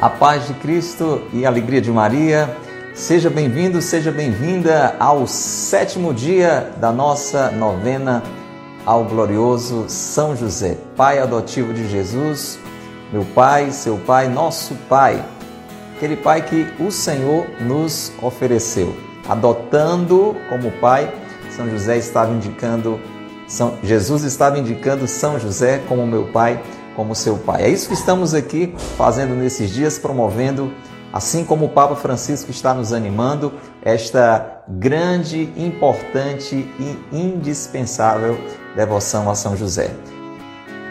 A paz de Cristo e a alegria de Maria. Seja bem-vindo, seja bem-vinda ao sétimo dia da nossa novena ao glorioso São José, Pai adotivo de Jesus, meu Pai, seu Pai, nosso Pai, aquele Pai que o Senhor nos ofereceu, adotando como Pai. São José estava indicando, São, Jesus estava indicando São José como meu Pai como seu Pai. É isso que estamos aqui fazendo nesses dias, promovendo, assim como o Papa Francisco está nos animando, esta grande, importante e indispensável devoção a São José.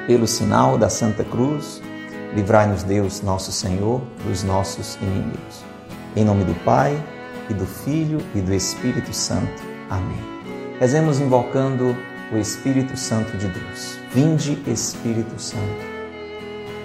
Pelo sinal da Santa Cruz, livrai-nos Deus, nosso Senhor, dos nossos inimigos. Em nome do Pai, e do Filho e do Espírito Santo. Amém. Rezemos invocando o Espírito Santo de Deus. Vinde, Espírito Santo,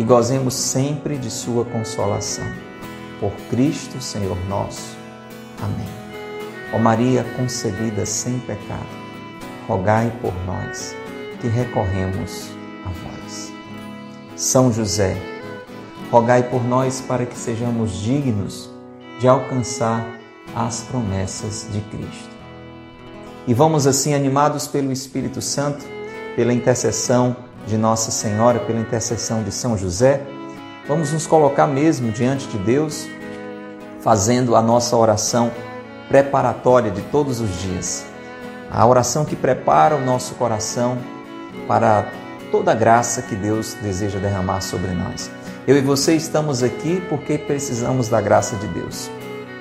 e gozemos sempre de Sua consolação. Por Cristo, Senhor nosso. Amém. Ó Maria concebida sem pecado, rogai por nós que recorremos a vós. São José, rogai por nós para que sejamos dignos de alcançar as promessas de Cristo. E vamos assim, animados pelo Espírito Santo, pela intercessão de Nossa Senhora, pela intercessão de São José, vamos nos colocar mesmo diante de Deus, fazendo a nossa oração preparatória de todos os dias. A oração que prepara o nosso coração para toda a graça que Deus deseja derramar sobre nós. Eu e você estamos aqui porque precisamos da graça de Deus.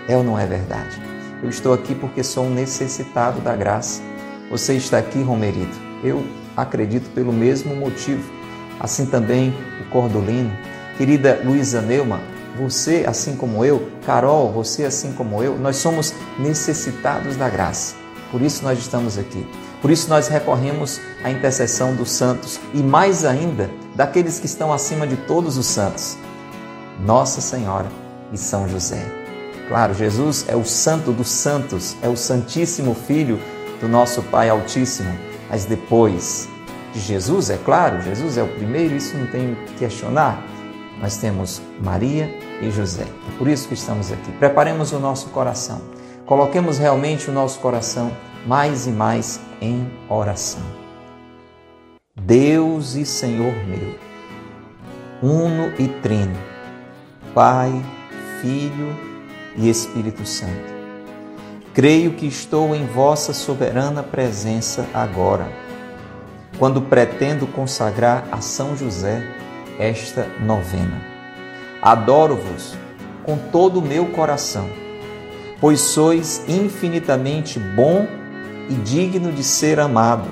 É ou não é verdade? Eu estou aqui porque sou um necessitado da graça. Você está aqui, Romerito. Eu acredito pelo mesmo motivo. Assim também o Cordolino. Querida Luísa Neumann, você, assim como eu, Carol, você, assim como eu, nós somos necessitados da graça. Por isso nós estamos aqui. Por isso nós recorremos à intercessão dos santos e mais ainda daqueles que estão acima de todos os santos, Nossa Senhora e São José. Claro, Jesus é o santo dos santos, é o Santíssimo Filho do nosso Pai Altíssimo mas depois de Jesus, é claro, Jesus é o primeiro, isso não tem que questionar. Nós temos Maria e José. É por isso que estamos aqui. Preparemos o nosso coração. Coloquemos realmente o nosso coração mais e mais em oração. Deus e Senhor meu, uno e trino, Pai, Filho e Espírito Santo Creio que estou em vossa soberana presença agora, quando pretendo consagrar a São José esta novena. Adoro-vos com todo o meu coração, pois sois infinitamente bom e digno de ser amado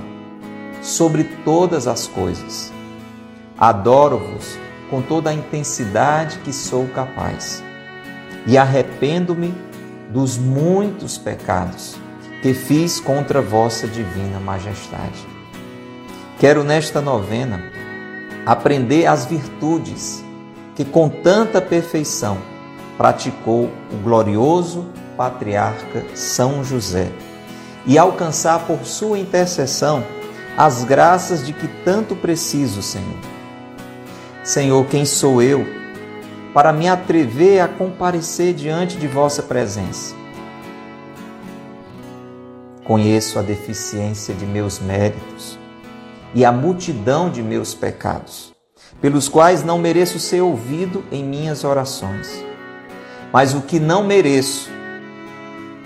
sobre todas as coisas. Adoro-vos com toda a intensidade que sou capaz e arrependo-me dos muitos pecados que fiz contra vossa divina majestade. Quero nesta novena aprender as virtudes que com tanta perfeição praticou o glorioso patriarca São José e alcançar por sua intercessão as graças de que tanto preciso, Senhor. Senhor, quem sou eu para me atrever a comparecer diante de vossa presença. Conheço a deficiência de meus méritos e a multidão de meus pecados, pelos quais não mereço ser ouvido em minhas orações. Mas o que não mereço,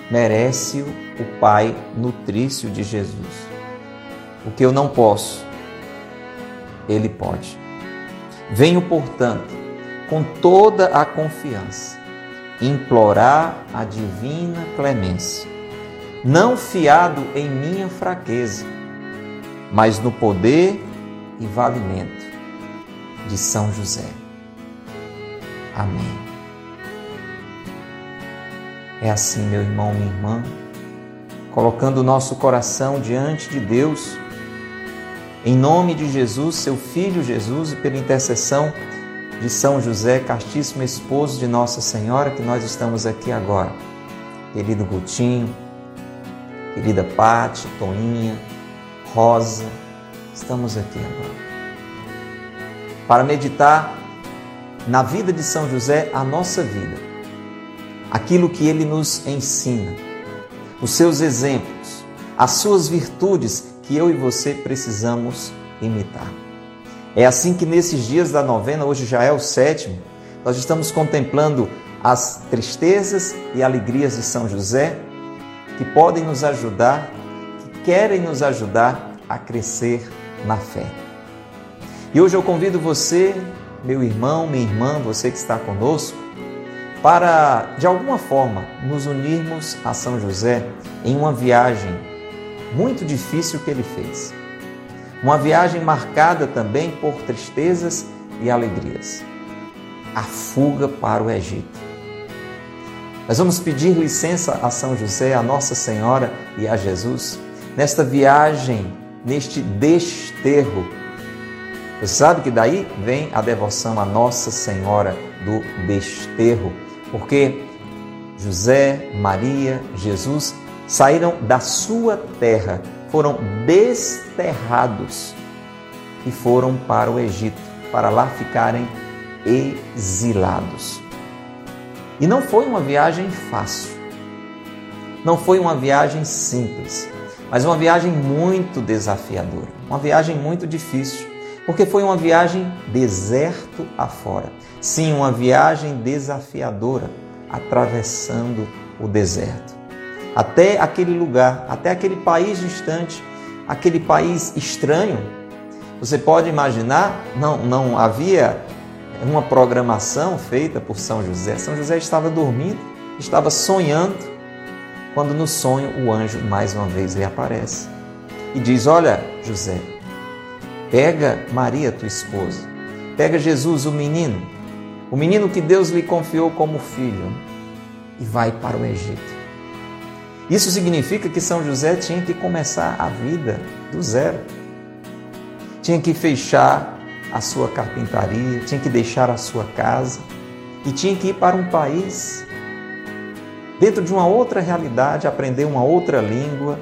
merece o Pai nutrício de Jesus. O que eu não posso, Ele pode. Venho, portanto, com toda a confiança, implorar a divina clemência, não fiado em minha fraqueza, mas no poder e valimento de São José. Amém. É assim, meu irmão, minha irmã, colocando o nosso coração diante de Deus, em nome de Jesus, seu Filho Jesus, e pela intercessão de São José, castíssimo esposo de Nossa Senhora, que nós estamos aqui agora. Querido Gutinho, querida Pati, Toninha, Rosa, estamos aqui agora. Para meditar na vida de São José, a nossa vida, aquilo que ele nos ensina, os seus exemplos, as suas virtudes que eu e você precisamos imitar. É assim que nesses dias da novena, hoje já é o sétimo, nós estamos contemplando as tristezas e alegrias de São José que podem nos ajudar, que querem nos ajudar a crescer na fé. E hoje eu convido você, meu irmão, minha irmã, você que está conosco, para de alguma forma nos unirmos a São José em uma viagem muito difícil que ele fez. Uma viagem marcada também por tristezas e alegrias. A fuga para o Egito. Nós vamos pedir licença a São José, a Nossa Senhora e a Jesus nesta viagem, neste desterro. Você sabe que daí vem a devoção à Nossa Senhora do desterro, porque José, Maria, Jesus saíram da sua terra foram desterrados e foram para o Egito, para lá ficarem exilados. E não foi uma viagem fácil, não foi uma viagem simples, mas uma viagem muito desafiadora, uma viagem muito difícil, porque foi uma viagem deserto afora. Sim, uma viagem desafiadora, atravessando o deserto até aquele lugar, até aquele país distante, aquele país estranho. Você pode imaginar, não, não havia uma programação feita por São José. São José estava dormindo, estava sonhando, quando no sonho o anjo mais uma vez lhe aparece e diz: Olha, José, pega Maria, tua esposa, pega Jesus, o menino, o menino que Deus lhe confiou como filho, e vai para o Egito. Isso significa que São José tinha que começar a vida do zero. Tinha que fechar a sua carpintaria, tinha que deixar a sua casa e tinha que ir para um país dentro de uma outra realidade, aprender uma outra língua,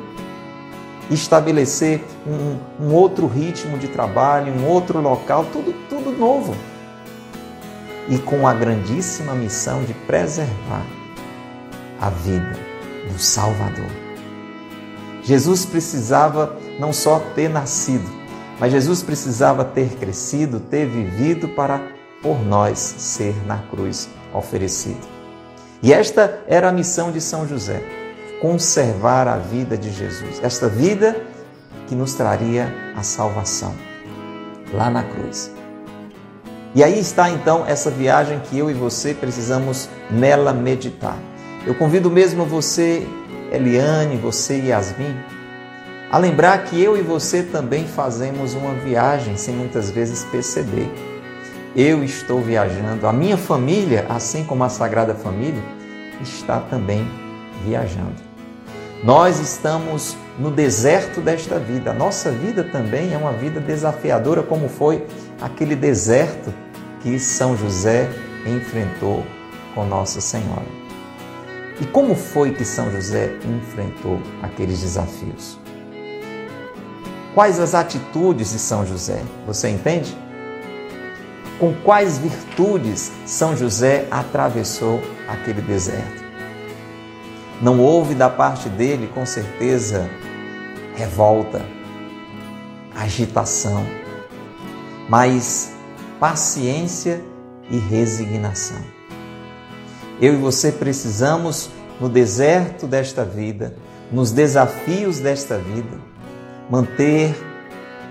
estabelecer um, um outro ritmo de trabalho, um outro local, tudo, tudo novo. E com a grandíssima missão de preservar a vida do Salvador. Jesus precisava não só ter nascido, mas Jesus precisava ter crescido, ter vivido para por nós ser na cruz oferecido. E esta era a missão de São José: conservar a vida de Jesus, esta vida que nos traria a salvação lá na cruz. E aí está então essa viagem que eu e você precisamos nela meditar. Eu convido mesmo você, Eliane, você, Yasmin, a lembrar que eu e você também fazemos uma viagem sem muitas vezes perceber. Eu estou viajando, a minha família, assim como a Sagrada Família, está também viajando. Nós estamos no deserto desta vida. A nossa vida também é uma vida desafiadora, como foi aquele deserto que São José enfrentou com Nossa Senhora. E como foi que São José enfrentou aqueles desafios? Quais as atitudes de São José? Você entende? Com quais virtudes São José atravessou aquele deserto? Não houve da parte dele, com certeza, revolta, agitação, mas paciência e resignação. Eu e você precisamos, no deserto desta vida, nos desafios desta vida, manter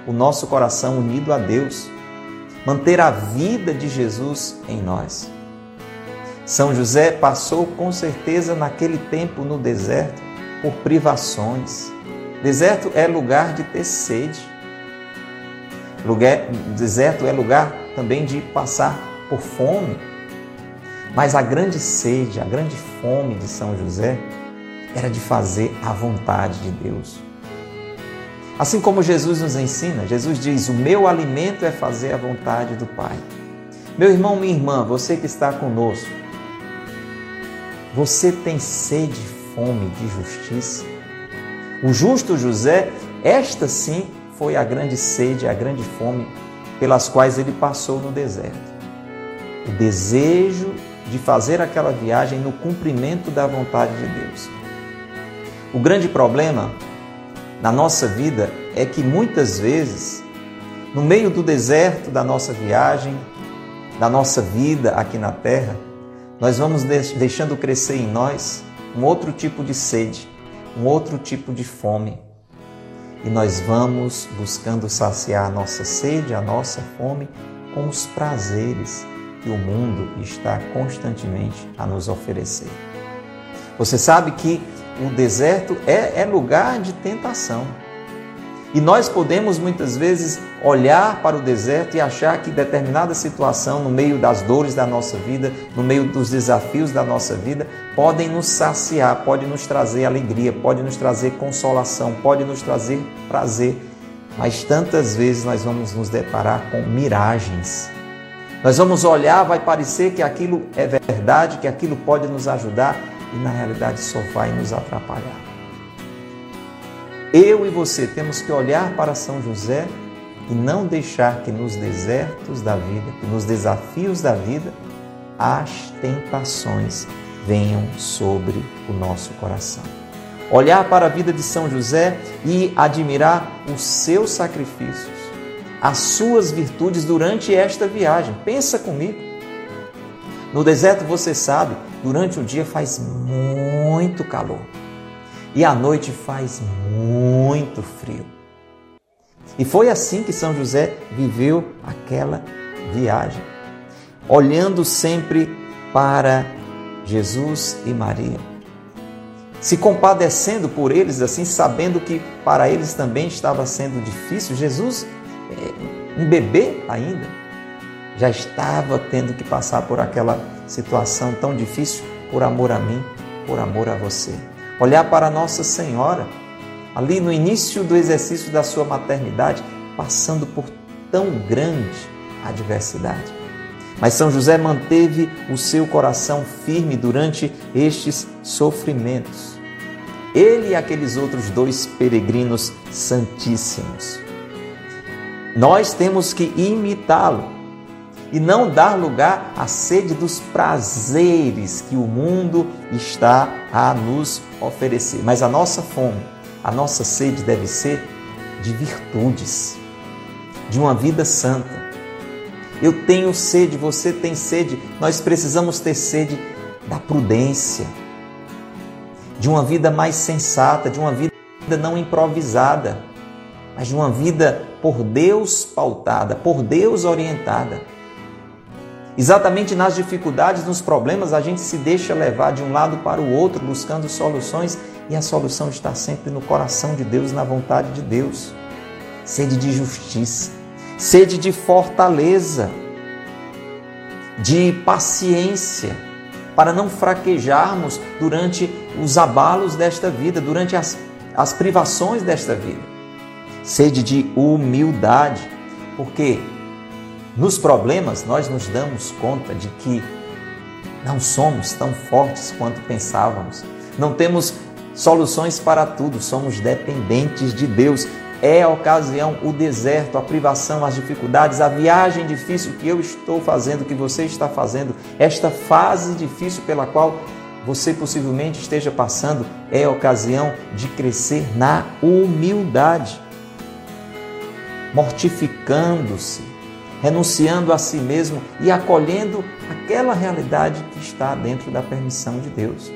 o nosso coração unido a Deus, manter a vida de Jesus em nós. São José passou com certeza naquele tempo no deserto por privações. Deserto é lugar de ter sede. Lugar, deserto é lugar também de passar por fome. Mas a grande sede, a grande fome de São José era de fazer a vontade de Deus. Assim como Jesus nos ensina, Jesus diz: O meu alimento é fazer a vontade do Pai. Meu irmão, minha irmã, você que está conosco, você tem sede e fome de justiça? O justo José, esta sim foi a grande sede, a grande fome pelas quais ele passou no deserto. O desejo de fazer aquela viagem no cumprimento da vontade de Deus. O grande problema na nossa vida é que muitas vezes, no meio do deserto da nossa viagem, da nossa vida aqui na terra, nós vamos deixando crescer em nós um outro tipo de sede, um outro tipo de fome. E nós vamos buscando saciar a nossa sede, a nossa fome com os prazeres que o mundo está constantemente a nos oferecer. Você sabe que o deserto é, é lugar de tentação. E nós podemos muitas vezes olhar para o deserto e achar que determinada situação, no meio das dores da nossa vida, no meio dos desafios da nossa vida, podem nos saciar, pode nos trazer alegria, pode nos trazer consolação, pode nos trazer prazer. Mas tantas vezes nós vamos nos deparar com miragens. Nós vamos olhar, vai parecer que aquilo é verdade, que aquilo pode nos ajudar e na realidade só vai nos atrapalhar. Eu e você temos que olhar para São José e não deixar que nos desertos da vida, que nos desafios da vida, as tentações venham sobre o nosso coração. Olhar para a vida de São José e admirar os seus sacrifícios, as suas virtudes durante esta viagem. Pensa comigo. No deserto, você sabe, durante o dia faz muito calor e à noite faz muito frio. E foi assim que São José viveu aquela viagem, olhando sempre para Jesus e Maria, se compadecendo por eles, assim, sabendo que para eles também estava sendo difícil. Jesus, um bebê ainda, já estava tendo que passar por aquela situação tão difícil por amor a mim, por amor a você olhar para Nossa Senhora, ali no início do exercício da sua maternidade, passando por tão grande adversidade. Mas São José manteve o seu coração firme durante estes sofrimentos. Ele e aqueles outros dois peregrinos santíssimos. Nós temos que imitá-lo e não dar lugar à sede dos prazeres que o mundo está a nos oferecer. Mas a nossa fome, a nossa sede deve ser de virtudes, de uma vida santa. Eu tenho sede, você tem sede, nós precisamos ter sede da prudência, de uma vida mais sensata, de uma vida não improvisada, mas de uma vida por Deus pautada, por Deus orientada. Exatamente nas dificuldades, nos problemas, a gente se deixa levar de um lado para o outro buscando soluções e a solução está sempre no coração de Deus, na vontade de Deus. Sede de justiça, sede de fortaleza, de paciência, para não fraquejarmos durante os abalos desta vida, durante as, as privações desta vida. Sede de humildade, porque nos problemas, nós nos damos conta de que não somos tão fortes quanto pensávamos. Não temos soluções para tudo, somos dependentes de Deus. É a ocasião, o deserto, a privação, as dificuldades, a viagem difícil que eu estou fazendo, que você está fazendo, esta fase difícil pela qual você possivelmente esteja passando, é a ocasião de crescer na humildade, mortificando-se, renunciando a si mesmo e acolhendo aquela realidade que está dentro da permissão de Deus.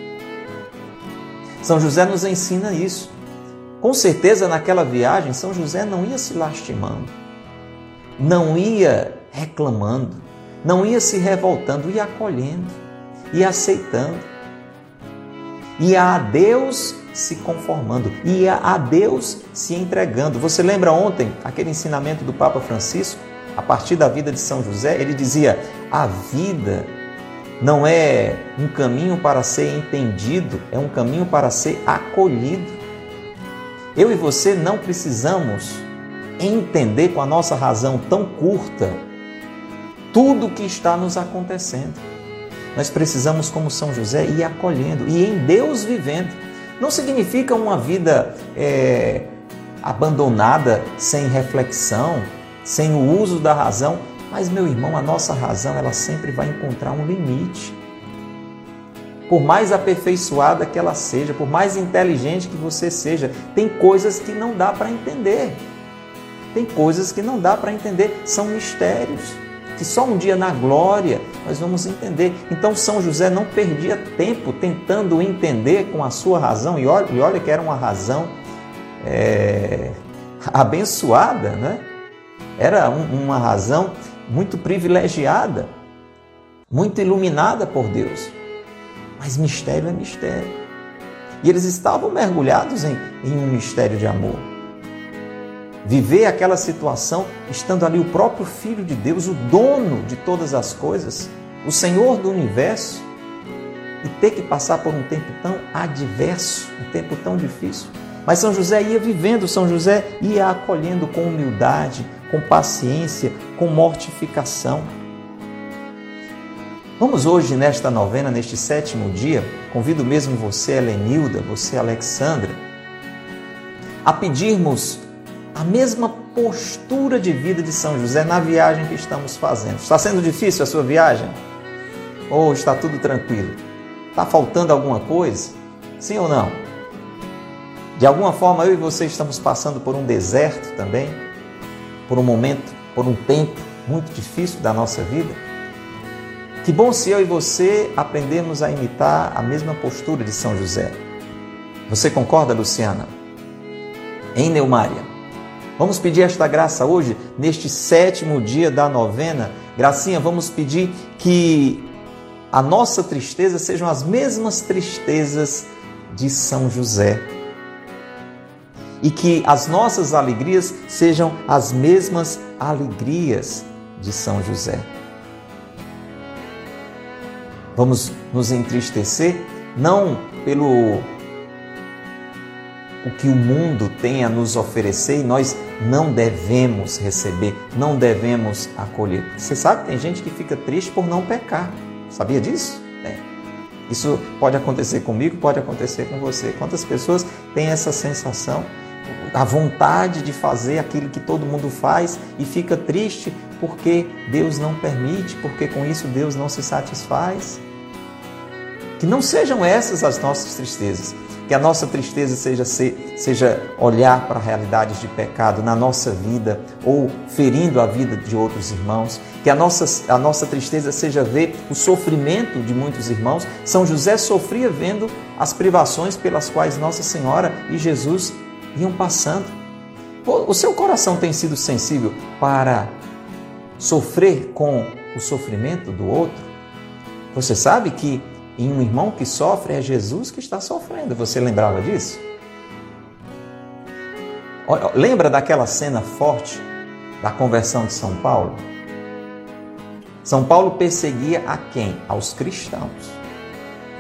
São José nos ensina isso. Com certeza, naquela viagem, São José não ia se lastimando, não ia reclamando, não ia se revoltando, ia acolhendo, ia aceitando, ia a Deus se conformando, ia a Deus se entregando. Você lembra ontem aquele ensinamento do Papa Francisco? a partir da vida de São José, ele dizia: a vida não é um caminho para ser entendido, é um caminho para ser acolhido. Eu e você não precisamos entender com a nossa razão tão curta tudo o que está nos acontecendo. Nós precisamos, como São José, ir acolhendo e em Deus vivendo. Não significa uma vida é, abandonada, sem reflexão, sem o uso da razão, mas meu irmão, a nossa razão ela sempre vai encontrar um limite. Por mais aperfeiçoada que ela seja, por mais inteligente que você seja, tem coisas que não dá para entender. Tem coisas que não dá para entender, são mistérios que só um dia na glória nós vamos entender. Então São José não perdia tempo tentando entender com a sua razão, e olha, e olha que era uma razão é, abençoada, né? era um, uma razão muito privilegiada, muito iluminada por Deus. Mas mistério é mistério. E eles estavam mergulhados em, em um mistério de amor viver aquela situação estando ali o próprio Filho de Deus, o dono de todas as coisas, o Senhor do universo, e ter que passar por um tempo tão adverso, um tempo tão difícil. Mas São José ia vivendo, São José ia acolhendo com humildade, com paciência, com mortificação. Vamos hoje, nesta novena, neste sétimo dia, convido mesmo você, Helenilda, você, Alexandra, a pedirmos a mesma postura de vida de São José na viagem que estamos fazendo. Está sendo difícil a sua viagem? Ou está tudo tranquilo? Está faltando alguma coisa? Sim ou não? De alguma forma eu e você estamos passando por um deserto também, por um momento, por um tempo muito difícil da nossa vida. Que bom se eu e você aprendermos a imitar a mesma postura de São José. Você concorda, Luciana? Em Neumária, Vamos pedir esta graça hoje, neste sétimo dia da novena. Gracinha, vamos pedir que a nossa tristeza sejam as mesmas tristezas de São José. E que as nossas alegrias sejam as mesmas alegrias de São José. Vamos nos entristecer não pelo o que o mundo tem a nos oferecer e nós não devemos receber, não devemos acolher. Você sabe, tem gente que fica triste por não pecar. Sabia disso? É. Isso pode acontecer comigo, pode acontecer com você. Quantas pessoas têm essa sensação, a vontade de fazer aquilo que todo mundo faz e fica triste porque Deus não permite, porque com isso Deus não se satisfaz? Que não sejam essas as nossas tristezas, que a nossa tristeza seja, seja olhar para realidades de pecado na nossa vida ou ferindo a vida de outros irmãos. Que a nossa, a nossa tristeza seja ver o sofrimento de muitos irmãos. São José sofria vendo as privações pelas quais Nossa Senhora e Jesus iam passando. O seu coração tem sido sensível para sofrer com o sofrimento do outro? Você sabe que e um irmão que sofre é Jesus que está sofrendo. Você lembrava disso? Lembra daquela cena forte da conversão de São Paulo? São Paulo perseguia a quem? Aos cristãos.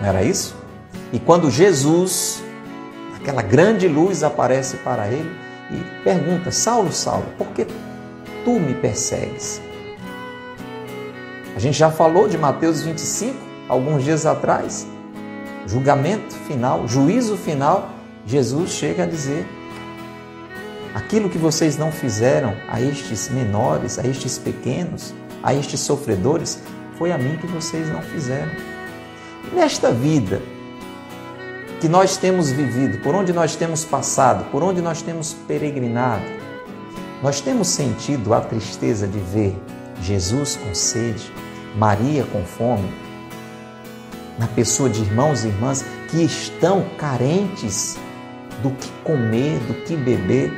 Não era isso? E quando Jesus, aquela grande luz aparece para ele e pergunta: Saulo, Saulo, por que tu me persegues? A gente já falou de Mateus 25, alguns dias atrás, julgamento final, juízo final, Jesus chega a dizer: aquilo que vocês não fizeram a estes menores, a estes pequenos, a estes sofredores, foi a mim que vocês não fizeram. nesta vida que nós temos vivido, por onde nós temos passado, por onde nós temos peregrinado, nós temos sentido a tristeza de ver Jesus com sede, Maria com fome, na pessoa de irmãos e irmãs que estão carentes do que comer, do que beber.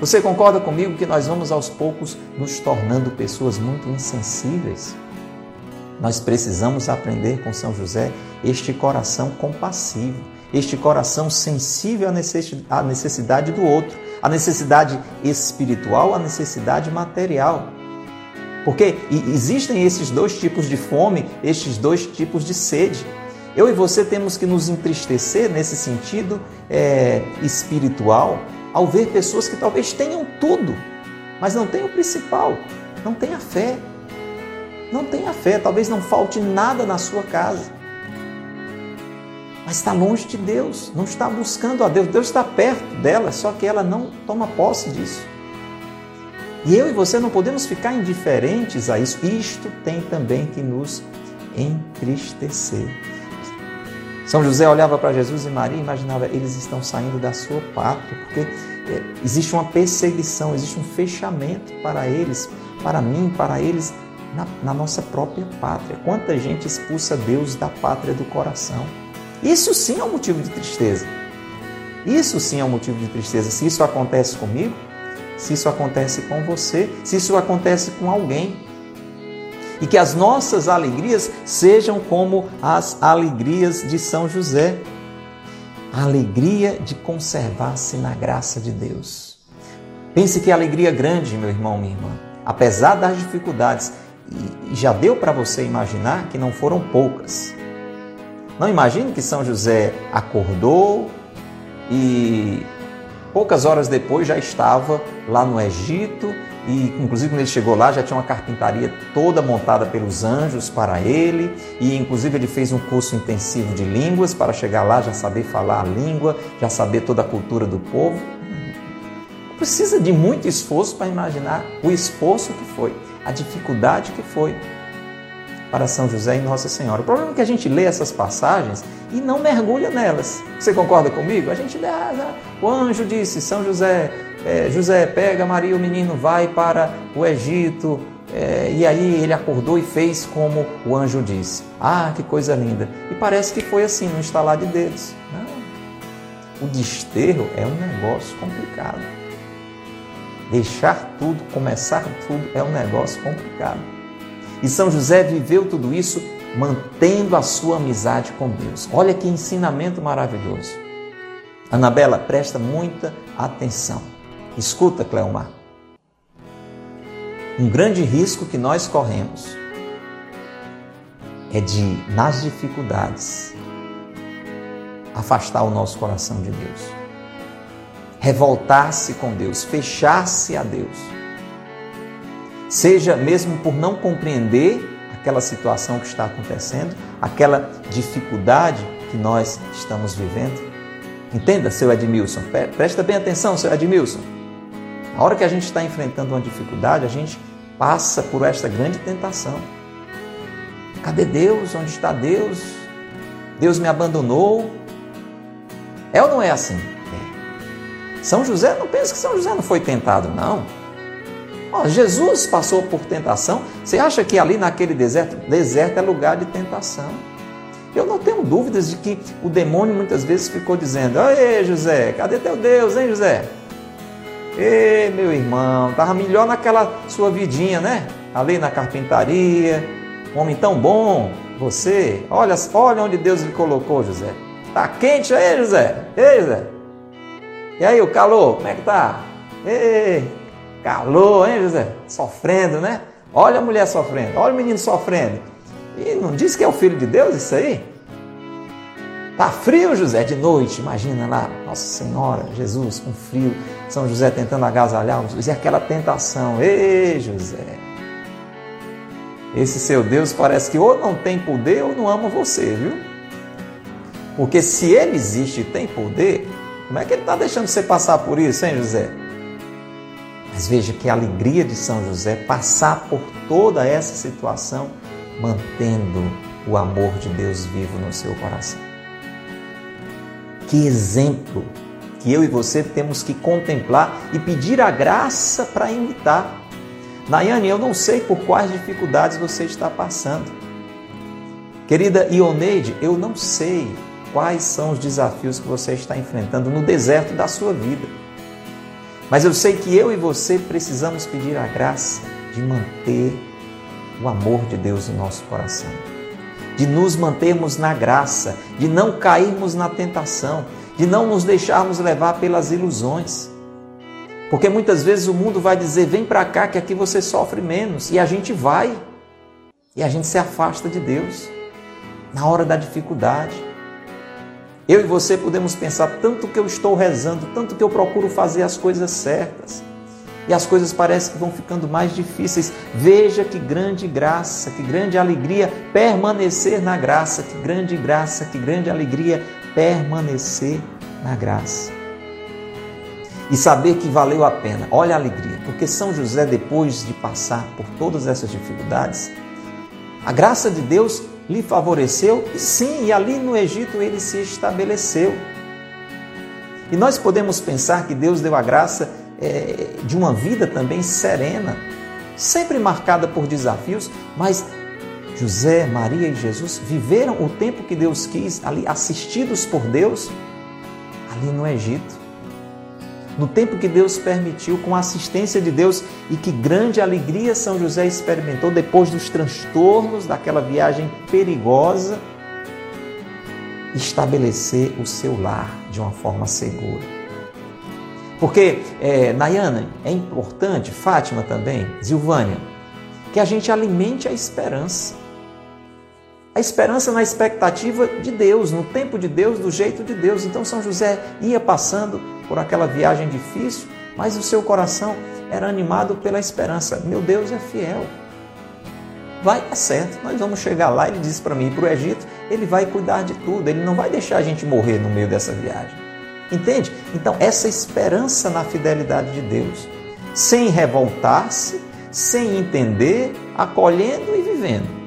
Você concorda comigo que nós vamos aos poucos nos tornando pessoas muito insensíveis? Nós precisamos aprender com São José este coração compassivo, este coração sensível à necessidade do outro, à necessidade espiritual, à necessidade material. Porque existem esses dois tipos de fome, estes dois tipos de sede. Eu e você temos que nos entristecer nesse sentido é, espiritual ao ver pessoas que talvez tenham tudo, mas não tenham o principal, não tenham fé. Não tenha fé, talvez não falte nada na sua casa. Mas está longe de Deus, não está buscando a Deus. Deus está perto dela, só que ela não toma posse disso. E eu e você não podemos ficar indiferentes a isso. Isto tem também que nos entristecer. São José olhava para Jesus e Maria e imaginava, eles estão saindo da sua pátria, porque é, existe uma perseguição, existe um fechamento para eles, para mim, para eles, na, na nossa própria pátria. Quanta gente expulsa Deus da pátria do coração. Isso sim é um motivo de tristeza. Isso sim é um motivo de tristeza. Se isso acontece comigo, se isso acontece com você, se isso acontece com alguém. E que as nossas alegrias sejam como as alegrias de São José. A alegria de conservar-se na graça de Deus. Pense que alegria grande, meu irmão, minha irmã. Apesar das dificuldades, e já deu para você imaginar que não foram poucas. Não imagine que São José acordou e poucas horas depois já estava lá no Egito e inclusive quando ele chegou lá já tinha uma carpintaria toda montada pelos anjos para ele e inclusive ele fez um curso intensivo de línguas para chegar lá já saber falar a língua, já saber toda a cultura do povo. Precisa de muito esforço para imaginar o esforço que foi, a dificuldade que foi para São José e Nossa Senhora. O problema é que a gente lê essas passagens e não mergulha nelas. Você concorda comigo? A gente lê, ah, o anjo disse, São José, é, José pega Maria, o menino vai para o Egito, é, e aí ele acordou e fez como o anjo disse. Ah, que coisa linda! E parece que foi assim, no estalar de dedos. Não. O desterro é um negócio complicado. Deixar tudo, começar tudo é um negócio complicado. E São José viveu tudo isso mantendo a sua amizade com Deus. Olha que ensinamento maravilhoso. Anabela, presta muita atenção. Escuta, Cleomar. Um grande risco que nós corremos é de, nas dificuldades, afastar o nosso coração de Deus, revoltar-se com Deus, fechar-se a Deus seja mesmo por não compreender aquela situação que está acontecendo, aquela dificuldade que nós estamos vivendo. Entenda, seu Edmilson, presta bem atenção, seu Edmilson. Na hora que a gente está enfrentando uma dificuldade, a gente passa por esta grande tentação. Cadê Deus? Onde está Deus? Deus me abandonou? É ou não é assim? É. São José, não pensa que São José não foi tentado, não. Oh, Jesus passou por tentação. Você acha que ali naquele deserto, deserto é lugar de tentação? Eu não tenho dúvidas de que o demônio muitas vezes ficou dizendo: Ei, José, cadê teu Deus, hein, José? Ei, meu irmão, estava melhor naquela sua vidinha, né? Ali na carpintaria, homem tão bom, você. Olha, olha onde Deus lhe colocou, José. Tá quente aí, José? Ei, José. E aí, o calor, como é que tá? Ei, Calor, hein, José? Sofrendo, né? Olha a mulher sofrendo, olha o menino sofrendo. E não diz que é o filho de Deus isso aí? Tá frio, José, de noite, imagina lá, Nossa Senhora, Jesus com frio, São José tentando agasalhar, e aquela tentação, ei, José. Esse seu Deus parece que ou não tem poder ou não ama você, viu? Porque se ele existe e tem poder, como é que ele está deixando você passar por isso, hein, José? Mas veja que a alegria de São José passar por toda essa situação, mantendo o amor de Deus vivo no seu coração. Que exemplo que eu e você temos que contemplar e pedir a graça para imitar. Nayane, eu não sei por quais dificuldades você está passando. Querida Ioneide, eu não sei quais são os desafios que você está enfrentando no deserto da sua vida. Mas eu sei que eu e você precisamos pedir a graça de manter o amor de Deus no nosso coração, de nos mantermos na graça, de não cairmos na tentação, de não nos deixarmos levar pelas ilusões. Porque muitas vezes o mundo vai dizer: vem para cá que aqui você sofre menos. E a gente vai. E a gente se afasta de Deus na hora da dificuldade. Eu e você podemos pensar tanto que eu estou rezando, tanto que eu procuro fazer as coisas certas. E as coisas parecem que vão ficando mais difíceis. Veja que grande graça, que grande alegria permanecer na graça, que grande graça, que grande alegria permanecer na graça e saber que valeu a pena. Olha a alegria, porque São José, depois de passar por todas essas dificuldades, a graça de Deus lhe favoreceu e sim, e ali no Egito ele se estabeleceu. E nós podemos pensar que Deus deu a graça é, de uma vida também serena, sempre marcada por desafios, mas José, Maria e Jesus viveram o tempo que Deus quis, ali assistidos por Deus, ali no Egito no tempo que Deus permitiu, com a assistência de Deus, e que grande alegria São José experimentou depois dos transtornos daquela viagem perigosa, estabelecer o seu lar de uma forma segura. Porque, é, Nayana, é importante, Fátima também, Zilvânia, que a gente alimente a esperança. A esperança na expectativa de Deus, no tempo de Deus, do jeito de Deus. Então, São José ia passando por aquela viagem difícil, mas o seu coração era animado pela esperança. Meu Deus é fiel. Vai dar certo, nós vamos chegar lá. Ele disse para mim, para o Egito, ele vai cuidar de tudo, ele não vai deixar a gente morrer no meio dessa viagem. Entende? Então, essa esperança na fidelidade de Deus, sem revoltar-se, sem entender, acolhendo e vivendo.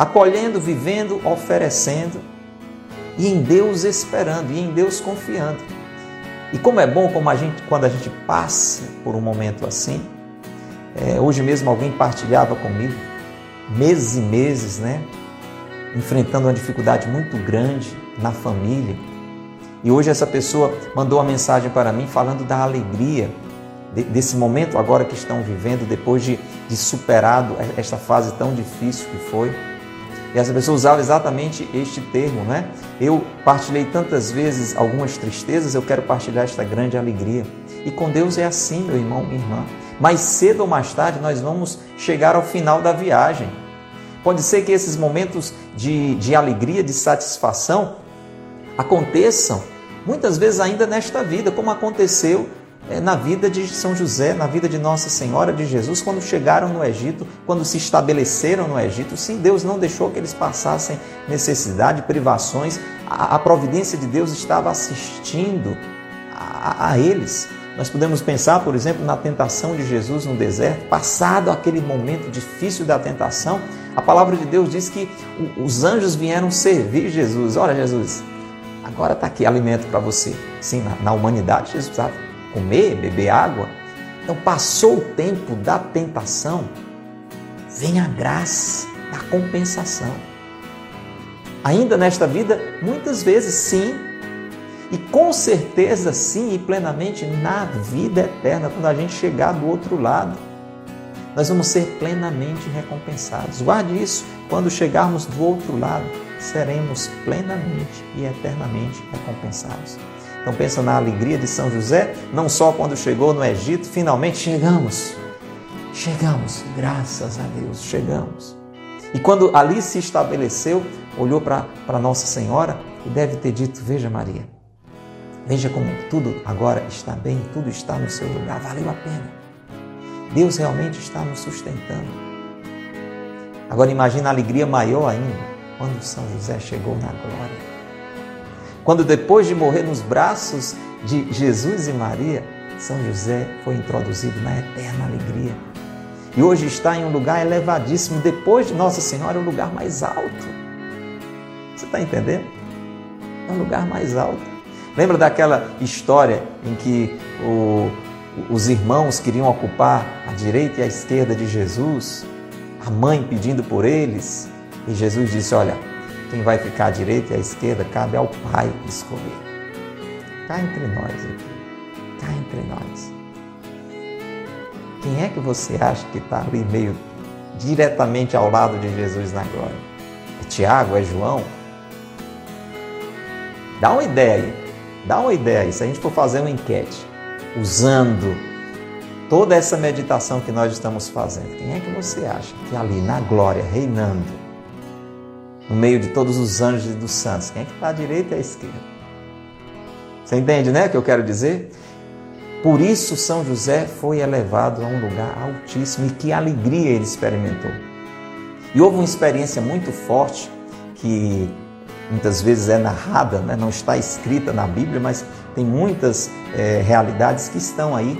Acolhendo, vivendo, oferecendo, e em Deus esperando, e em Deus confiando. E como é bom como a gente, quando a gente passa por um momento assim. É, hoje mesmo alguém partilhava comigo, meses e meses, né? Enfrentando uma dificuldade muito grande na família. E hoje essa pessoa mandou uma mensagem para mim falando da alegria desse momento agora que estão vivendo, depois de, de superado esta fase tão difícil que foi. E essa pessoa usava exatamente este termo, né? Eu partilhei tantas vezes algumas tristezas, eu quero partilhar esta grande alegria. E com Deus é assim, meu irmão, minha irmã. Mais cedo ou mais tarde nós vamos chegar ao final da viagem. Pode ser que esses momentos de, de alegria, de satisfação, aconteçam muitas vezes ainda nesta vida, como aconteceu na vida de São José, na vida de Nossa Senhora de Jesus, quando chegaram no Egito, quando se estabeleceram no Egito. Sim, Deus não deixou que eles passassem necessidade, privações. A, providência de Deus estava assistindo a, a eles. Nós podemos pensar, por exemplo, na tentação de Jesus no deserto. Passado aquele momento difícil da tentação, a palavra de Deus diz que os anjos vieram servir Jesus. Olha, Jesus, agora está aqui alimento para você. Sim, na, na humanidade, Jesus precisava comer, beber água. Então, passou o tempo da tentação, vem a graça da compensação. Ainda nesta vida, muitas vezes sim, e com certeza sim e plenamente na vida eterna, quando a gente chegar do outro lado, nós vamos ser plenamente recompensados. Guarde isso, quando chegarmos do outro lado, seremos plenamente e eternamente recompensados. Então pensa na alegria de São José, não só quando chegou no Egito, finalmente chegamos. Chegamos, graças a Deus, chegamos. E quando ali se estabeleceu, olhou para Nossa Senhora e deve ter dito: Veja, Maria, veja como tudo agora está bem, tudo está no seu lugar, valeu a pena. Deus realmente está nos sustentando. Agora imagina a alegria maior ainda quando São José chegou na glória. Quando depois de morrer nos braços de Jesus e Maria, São José foi introduzido na eterna alegria. E hoje está em um lugar elevadíssimo, depois de Nossa Senhora, o lugar mais alto. Você está entendendo? É um lugar mais alto. Lembra daquela história em que o, os irmãos queriam ocupar a direita e a esquerda de Jesus, a mãe pedindo por eles, e Jesus disse: Olha, quem vai ficar à direita e à esquerda cabe ao Pai escolher. Cá entre nós aqui, cá entre nós. Quem é que você acha que está ali meio diretamente ao lado de Jesus na glória? É Tiago? É João? Dá uma ideia aí. Dá uma ideia. Se a gente for fazer uma enquete, usando toda essa meditação que nós estamos fazendo, quem é que você acha que ali na glória, reinando, no meio de todos os anjos e dos santos, quem é que está à direita e à esquerda? Você entende, né, o que eu quero dizer? Por isso São José foi elevado a um lugar altíssimo e que alegria ele experimentou. E houve uma experiência muito forte que muitas vezes é narrada, né? não está escrita na Bíblia, mas tem muitas é, realidades que estão aí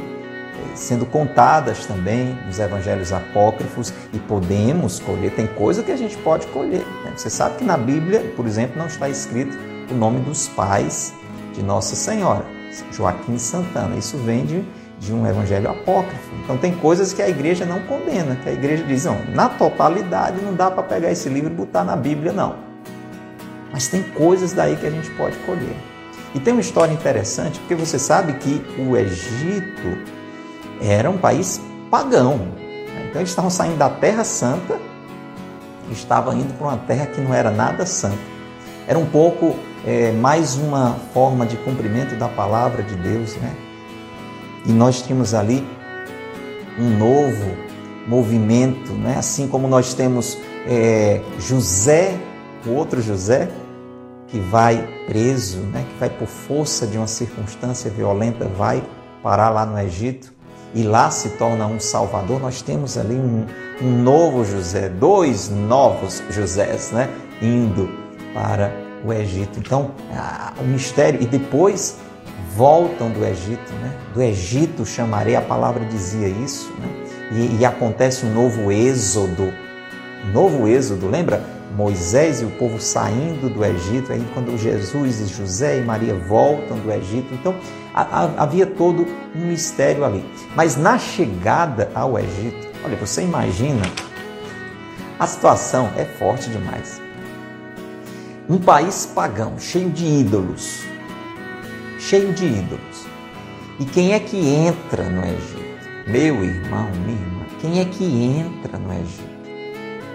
sendo contadas também nos evangelhos apócrifos e podemos colher. Tem coisa que a gente pode colher. Né? Você sabe que na Bíblia, por exemplo, não está escrito o nome dos pais de Nossa Senhora, Joaquim Santana. Isso vem de, de um evangelho apócrifo. Então tem coisas que a igreja não condena, que a igreja diz, não, na totalidade não dá para pegar esse livro e botar na Bíblia, não. Mas tem coisas daí que a gente pode colher. E tem uma história interessante, porque você sabe que o Egito era um país pagão. Então eles estavam saindo da Terra Santa e estavam indo para uma terra que não era nada santa. Era um pouco é, mais uma forma de cumprimento da palavra de Deus, né? E nós tínhamos ali um novo movimento, né? Assim como nós temos é, José, o outro José, que vai preso, né? Que vai por força de uma circunstância violenta, vai parar lá no Egito e lá se torna um salvador. Nós temos ali um, um novo José, dois novos Josés, né? Indo para o Egito. Então, o mistério, e depois voltam do Egito, né? Do Egito chamarei, a palavra dizia isso, né? E, e acontece um novo êxodo, um novo êxodo, lembra? Moisés e o povo saindo do Egito, aí quando Jesus e José e Maria voltam do Egito. Então, havia todo um mistério ali. Mas na chegada ao Egito, olha, você imagina, a situação é forte demais. Um país pagão, cheio de ídolos. Cheio de ídolos. E quem é que entra no Egito? Meu irmão, minha irmã, quem é que entra no Egito?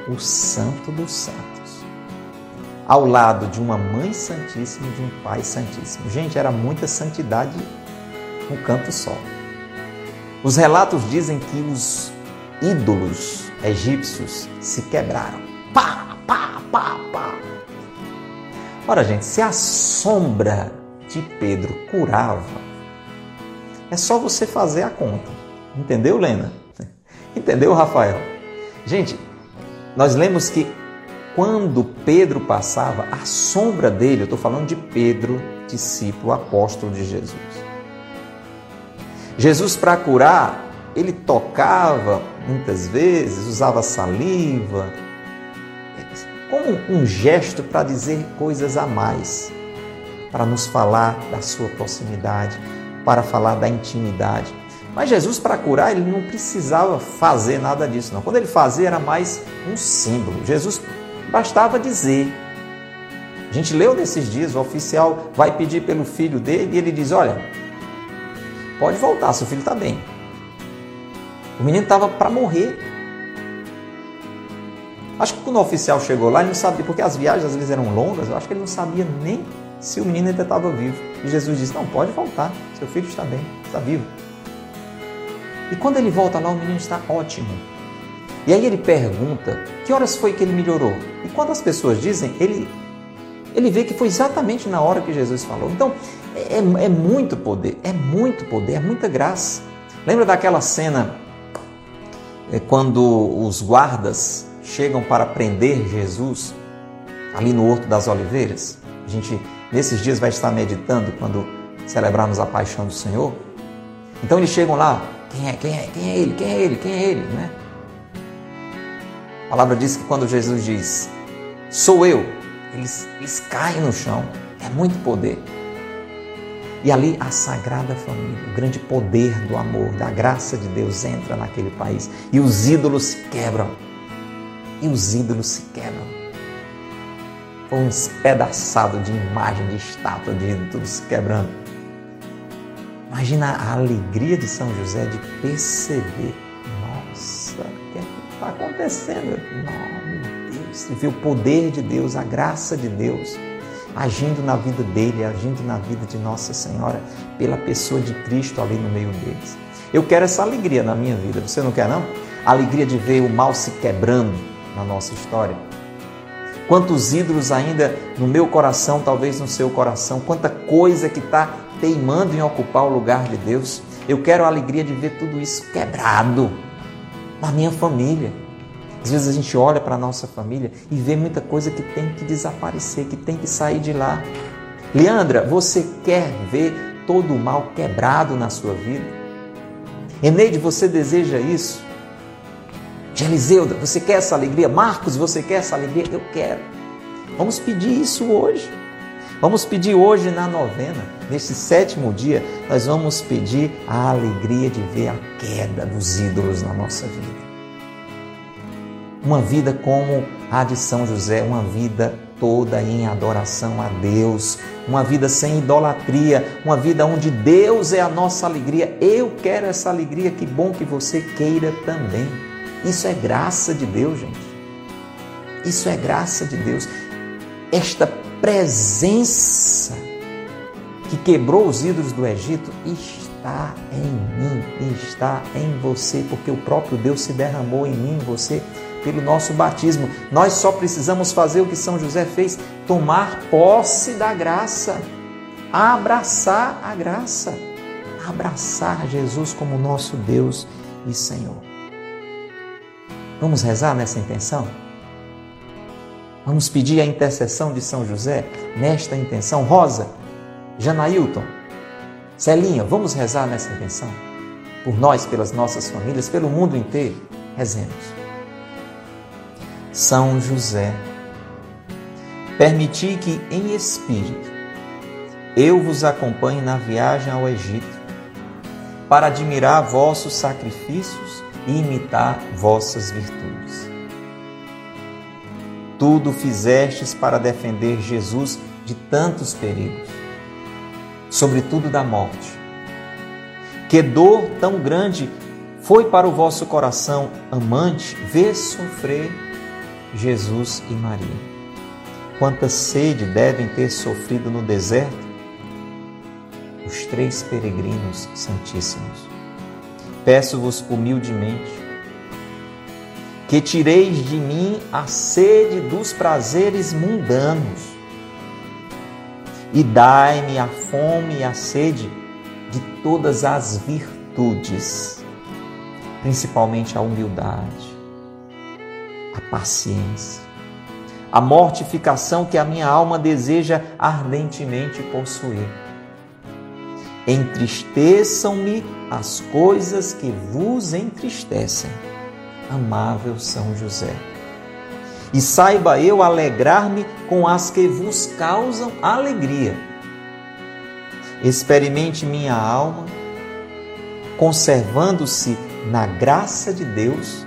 O Santo dos Santos. Ao lado de uma Mãe Santíssima e de um Pai Santíssimo. Gente, era muita santidade no canto só. Os relatos dizem que os ídolos egípcios se quebraram. Pá, pá, pá, pá. Ora, gente, se a sombra de Pedro curava, é só você fazer a conta. Entendeu, Lena? Entendeu, Rafael? Gente, nós lemos que quando Pedro passava, a sombra dele, eu estou falando de Pedro, discípulo, apóstolo de Jesus. Jesus, para curar, ele tocava muitas vezes, usava saliva, como um gesto para dizer coisas a mais, para nos falar da sua proximidade, para falar da intimidade. Mas Jesus, para curar, ele não precisava fazer nada disso, não. Quando ele fazia, era mais um símbolo. Jesus bastava dizer. A gente leu nesses dias, o oficial vai pedir pelo filho dele e ele diz: Olha, pode voltar, seu filho está bem. O menino estava para morrer. Acho que quando o oficial chegou lá, ele não sabia, porque as viagens às vezes eram longas, eu acho que ele não sabia nem se o menino ainda estava vivo. E Jesus disse: Não, pode voltar, seu filho está bem, está vivo. E quando ele volta lá, o menino está ótimo. E aí ele pergunta: Que horas foi que ele melhorou? E quando as pessoas dizem, ele, ele vê que foi exatamente na hora que Jesus falou. Então, é, é muito poder, é muito poder, é muita graça. Lembra daquela cena é, quando os guardas chegam para prender Jesus ali no Horto das Oliveiras. A gente, nesses dias, vai estar meditando quando celebrarmos a paixão do Senhor. Então eles chegam lá, quem é, quem é, quem é ele, quem é ele, quem é ele, né? Palavra diz que quando Jesus diz, sou eu, eles, eles caem no chão, é muito poder. E ali a Sagrada Família, o grande poder do amor, da graça de Deus entra naquele país e os ídolos se quebram e os ídolos se quebram. Foi um espedaçado de imagem, de estátua, de ídolo, tudo se quebrando. Imagina a alegria de São José de perceber, está acontecendo? Não, meu Deus, e ver o poder de Deus, a graça de Deus. agindo na vida dele, agindo na vida de Nossa Senhora, pela pessoa de Cristo ali no meio deles. Eu quero essa alegria na minha vida, você não quer não? A alegria de ver o mal se quebrando na nossa história. Quantos ídolos ainda no meu coração, talvez no seu coração, quanta coisa que está teimando em ocupar o lugar de Deus. Eu quero a alegria de ver tudo isso quebrado na minha família. Às vezes a gente olha para a nossa família e vê muita coisa que tem que desaparecer, que tem que sair de lá. Leandra, você quer ver todo o mal quebrado na sua vida? Eneide, você deseja isso? Geliseuda, você quer essa alegria? Marcos, você quer essa alegria? Eu quero. Vamos pedir isso hoje. Vamos pedir hoje na novena, nesse sétimo dia, nós vamos pedir a alegria de ver a queda dos ídolos na nossa vida. Uma vida como a de São José, uma vida toda em adoração a Deus, uma vida sem idolatria, uma vida onde Deus é a nossa alegria. Eu quero essa alegria, que bom que você queira também. Isso é graça de Deus, gente. Isso é graça de Deus. Esta presença que quebrou os ídolos do Egito está em mim está em você, porque o próprio Deus se derramou em mim, em você, pelo nosso batismo. Nós só precisamos fazer o que São José fez: tomar posse da graça, abraçar a graça, abraçar Jesus como nosso Deus e Senhor. Vamos rezar nessa intenção? Vamos pedir a intercessão de São José nesta intenção. Rosa, Janailton, Celinha, vamos rezar nessa intenção? Por nós, pelas nossas famílias, pelo mundo inteiro. Rezemos. São José, permiti que em espírito eu vos acompanhe na viagem ao Egito, para admirar vossos sacrifícios e imitar vossas virtudes tudo fizestes para defender Jesus de tantos perigos, sobretudo da morte. Que dor tão grande foi para o vosso coração amante ver sofrer Jesus e Maria. Quanta sede devem ter sofrido no deserto os três peregrinos santíssimos. Peço-vos humildemente que tireis de mim a sede dos prazeres mundanos. E dai-me a fome e a sede de todas as virtudes, principalmente a humildade, a paciência, a mortificação que a minha alma deseja ardentemente possuir. Entristeçam-me as coisas que vos entristecem amável São José. E saiba eu alegrar-me com as que vos causam alegria. Experimente minha alma, conservando-se na graça de Deus,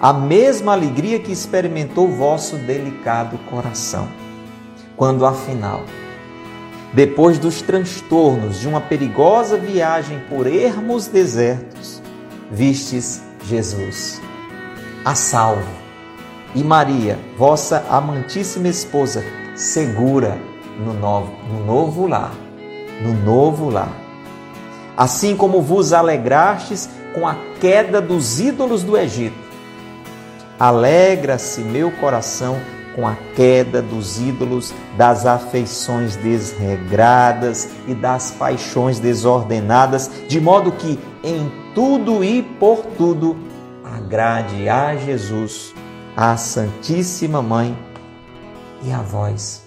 a mesma alegria que experimentou vosso delicado coração, quando afinal, depois dos transtornos de uma perigosa viagem por ermos desertos, vistes Jesus a salvo. E Maria, vossa amantíssima esposa, segura no novo, no novo lar, no novo lar. Assim como vos alegrastes com a queda dos ídolos do Egito, alegra-se meu coração com a queda dos ídolos, das afeições desregradas e das paixões desordenadas, de modo que em tudo e por tudo agrade a Jesus, a Santíssima Mãe e a vós,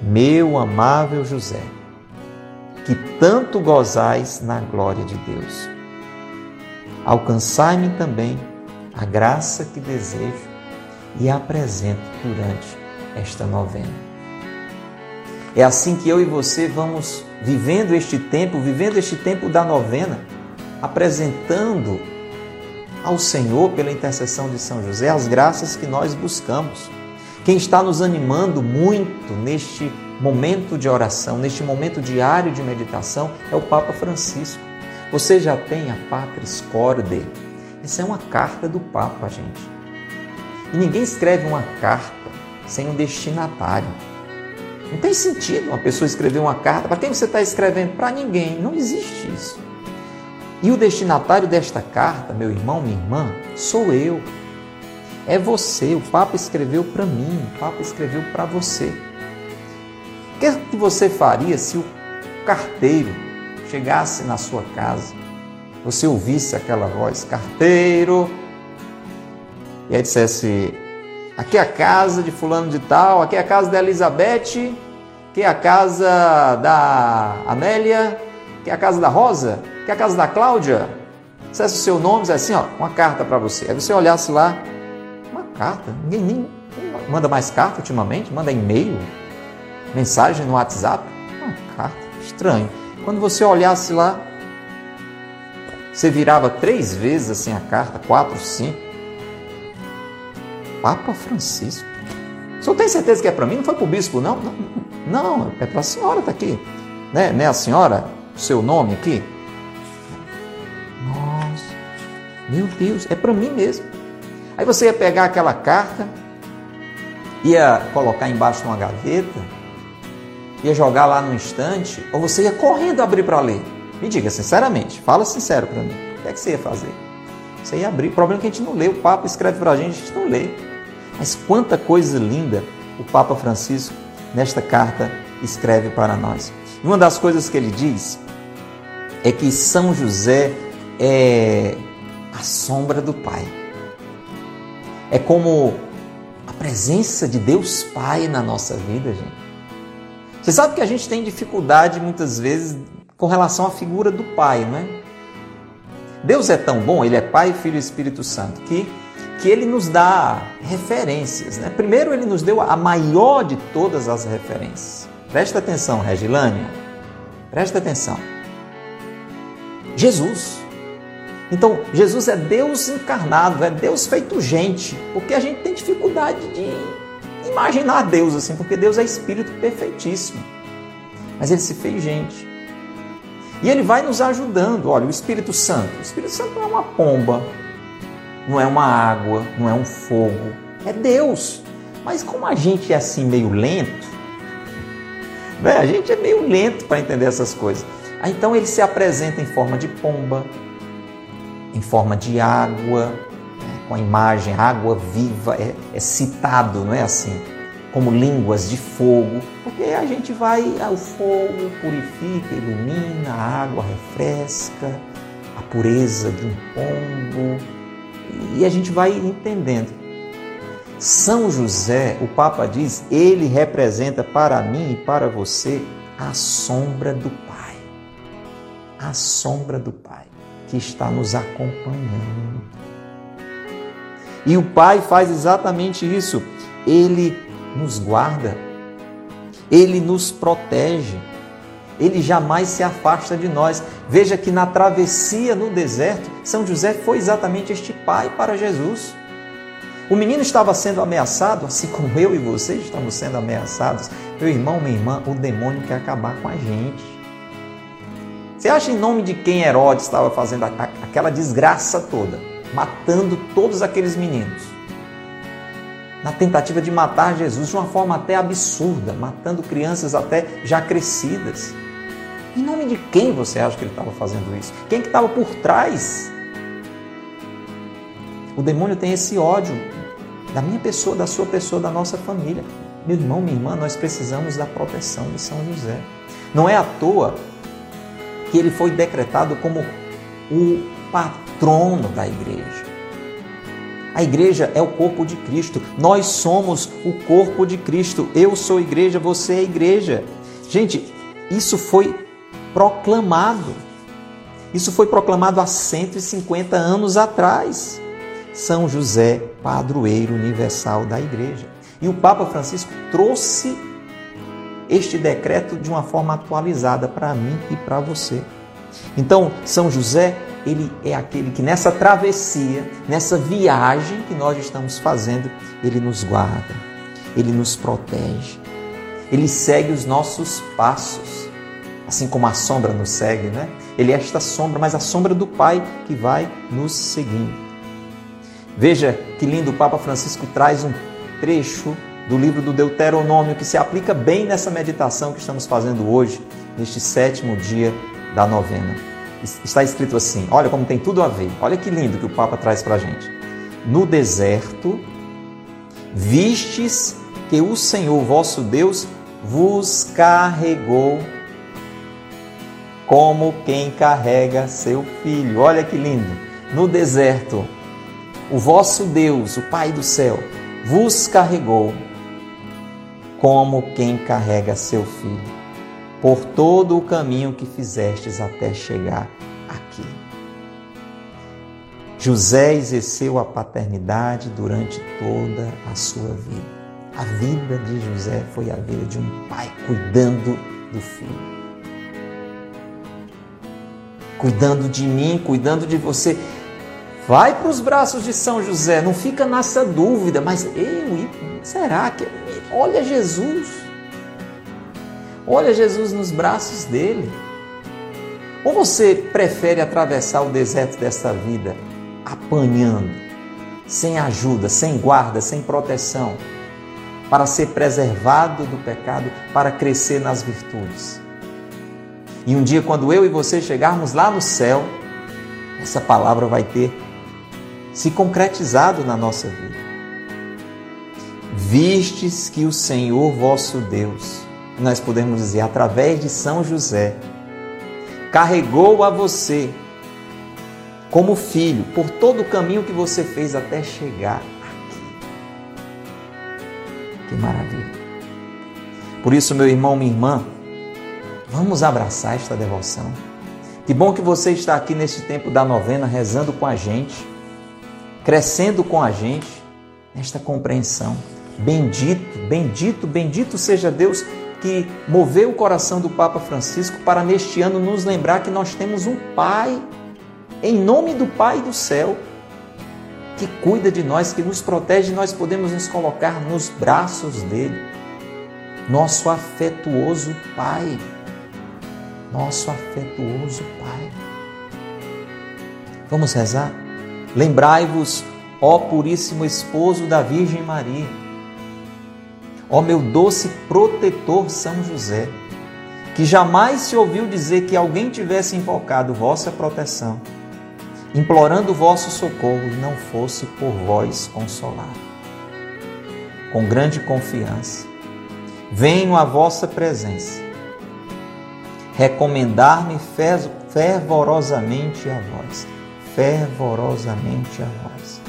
meu amável José, que tanto gozais na glória de Deus. Alcançai-me também a graça que desejo e apresento durante esta novena. É assim que eu e você vamos vivendo este tempo, vivendo este tempo da novena, apresentando ao Senhor pela intercessão de São José as graças que nós buscamos. Quem está nos animando muito neste momento de oração, neste momento diário de meditação, é o Papa Francisco. Você já tem a Patris Corde. Essa é uma carta do Papa, gente. E ninguém escreve uma carta sem um destinatário. Não tem sentido uma pessoa escrever uma carta. Para quem você está escrevendo? Para ninguém. Não existe isso. E o destinatário desta carta, meu irmão, minha irmã, sou eu. É você. O Papa escreveu para mim. O Papa escreveu para você. O que, é que você faria se o carteiro chegasse na sua casa, você ouvisse aquela voz, carteiro, e aí dissesse: aqui é a casa de fulano de tal, aqui é a casa da Elizabeth, aqui é a casa da Amélia, é a casa da Rosa, é a casa da Cláudia. Dissesse o seu nome, dissesse assim, ó, uma carta para você. Aí você olhasse lá, uma carta, ninguém nem manda mais carta ultimamente, manda e-mail, mensagem no WhatsApp, uma carta, estranho. Quando você olhasse lá, você virava três vezes assim a carta, quatro, cinco. Papa Francisco. O senhor tem certeza que é para mim? Não foi para o bispo, não? Não, não é para a senhora, está aqui. Né? né, a senhora? Seu nome aqui? Nossa, meu Deus, é para mim mesmo. Aí você ia pegar aquela carta, ia colocar embaixo de uma gaveta, ia jogar lá no instante, ou você ia correndo abrir para ler. Me diga sinceramente, fala sincero para mim. O que é que você ia fazer? Você ia abrir. O problema é que a gente não lê. O Papa escreve para a gente, a gente não lê. Mas quanta coisa linda o Papa Francisco, nesta carta, escreve para nós. E uma das coisas que ele diz é que São José é a sombra do Pai. É como a presença de Deus Pai na nossa vida, gente. Você sabe que a gente tem dificuldade muitas vezes com relação à figura do Pai, não é? Deus é tão bom, Ele é Pai, Filho e Espírito Santo, que que ele nos dá referências. Né? Primeiro, ele nos deu a maior de todas as referências. Presta atenção, Regilânia. Presta atenção. Jesus. Então, Jesus é Deus encarnado, é Deus feito gente, porque a gente tem dificuldade de imaginar Deus assim, porque Deus é espírito perfeitíssimo. Mas ele se fez gente. E ele vai nos ajudando. Olha, o Espírito Santo. O Espírito Santo não é uma pomba, não é uma água, não é um fogo, é Deus. Mas como a gente é assim meio lento, né? a gente é meio lento para entender essas coisas. Então ele se apresenta em forma de pomba, em forma de água, né? com a imagem água viva, é, é citado, não é assim? Como línguas de fogo, porque a gente vai, ah, o fogo purifica, ilumina, a água refresca, a pureza de um pombo, e a gente vai entendendo. São José, o Papa diz, ele representa para mim e para você a sombra do Pai. A sombra do Pai que está nos acompanhando. E o Pai faz exatamente isso. Ele nos guarda, ele nos protege, ele jamais se afasta de nós. Veja que na travessia no deserto, São José foi exatamente este pai para Jesus. O menino estava sendo ameaçado, assim como eu e vocês estamos sendo ameaçados. Meu irmão, minha irmã, o demônio quer acabar com a gente. Você acha em nome de quem Herodes estava fazendo aquela desgraça toda, matando todos aqueles meninos? Na tentativa de matar Jesus de uma forma até absurda, matando crianças até já crescidas. Em nome de quem você acha que ele estava fazendo isso? Quem que estava por trás? O demônio tem esse ódio da minha pessoa, da sua pessoa, da nossa família. Meu irmão, minha irmã, nós precisamos da proteção de São José. Não é à toa que ele foi decretado como o patrono da igreja. A igreja é o corpo de Cristo. Nós somos o corpo de Cristo. Eu sou igreja, você é igreja. Gente, isso foi proclamado. Isso foi proclamado há 150 anos atrás. São José, padroeiro universal da igreja. E o Papa Francisco trouxe este decreto de uma forma atualizada para mim e para você. Então, São José, ele é aquele que nessa travessia, nessa viagem que nós estamos fazendo, ele nos guarda, ele nos protege, ele segue os nossos passos assim como a sombra nos segue, né? Ele é esta sombra, mas a sombra do Pai que vai nos seguindo. Veja que lindo o Papa Francisco traz um trecho do livro do Deuteronômio que se aplica bem nessa meditação que estamos fazendo hoje, neste sétimo dia da novena. Está escrito assim: olha como tem tudo a ver, olha que lindo que o Papa traz para a gente. No deserto, vistes que o Senhor vosso Deus vos carregou como quem carrega seu filho. Olha que lindo! No deserto, o vosso Deus, o Pai do céu, vos carregou como quem carrega seu filho, por todo o caminho que fizestes até chegar aqui. José exerceu a paternidade durante toda a sua vida. A vida de José foi a vida de um pai cuidando do filho. Cuidando de mim, cuidando de você. Vai para os braços de São José, não fica nessa dúvida, mas eu, será que. Olha Jesus. Olha Jesus nos braços dele. Ou você prefere atravessar o deserto dessa vida apanhando, sem ajuda, sem guarda, sem proteção, para ser preservado do pecado, para crescer nas virtudes. E um dia, quando eu e você chegarmos lá no céu, essa palavra vai ter se concretizado na nossa vida. Vistes que o Senhor vosso Deus, nós podemos dizer através de São José, carregou a você como filho por todo o caminho que você fez até chegar que maravilha. Por isso, meu irmão, minha irmã, vamos abraçar esta devoção. Que bom que você está aqui neste tempo da novena rezando com a gente, crescendo com a gente nesta compreensão. Bendito, bendito, bendito seja Deus que moveu o coração do Papa Francisco para neste ano nos lembrar que nós temos um Pai, em nome do Pai do céu, que cuida de nós, que nos protege, nós podemos nos colocar nos braços dele. Nosso afetuoso Pai. Nosso afetuoso Pai. Vamos rezar? Lembrai-vos, ó Puríssimo Esposo da Virgem Maria, ó meu doce protetor São José, que jamais se ouviu dizer que alguém tivesse invocado vossa proteção implorando vosso socorro e não fosse por vós consolado. Com grande confiança, venho à vossa presença, recomendar-me fervorosamente a vós, fervorosamente a vós.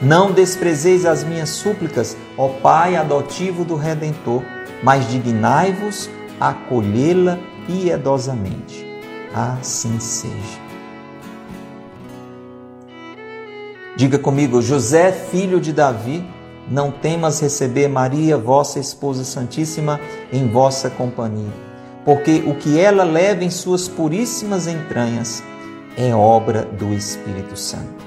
Não desprezeis as minhas súplicas, ó Pai adotivo do Redentor, mas dignai-vos a acolhê-la piedosamente. Assim seja. Diga comigo, José, filho de Davi, não temas receber Maria, vossa esposa santíssima, em vossa companhia, porque o que ela leva em suas puríssimas entranhas é obra do Espírito Santo.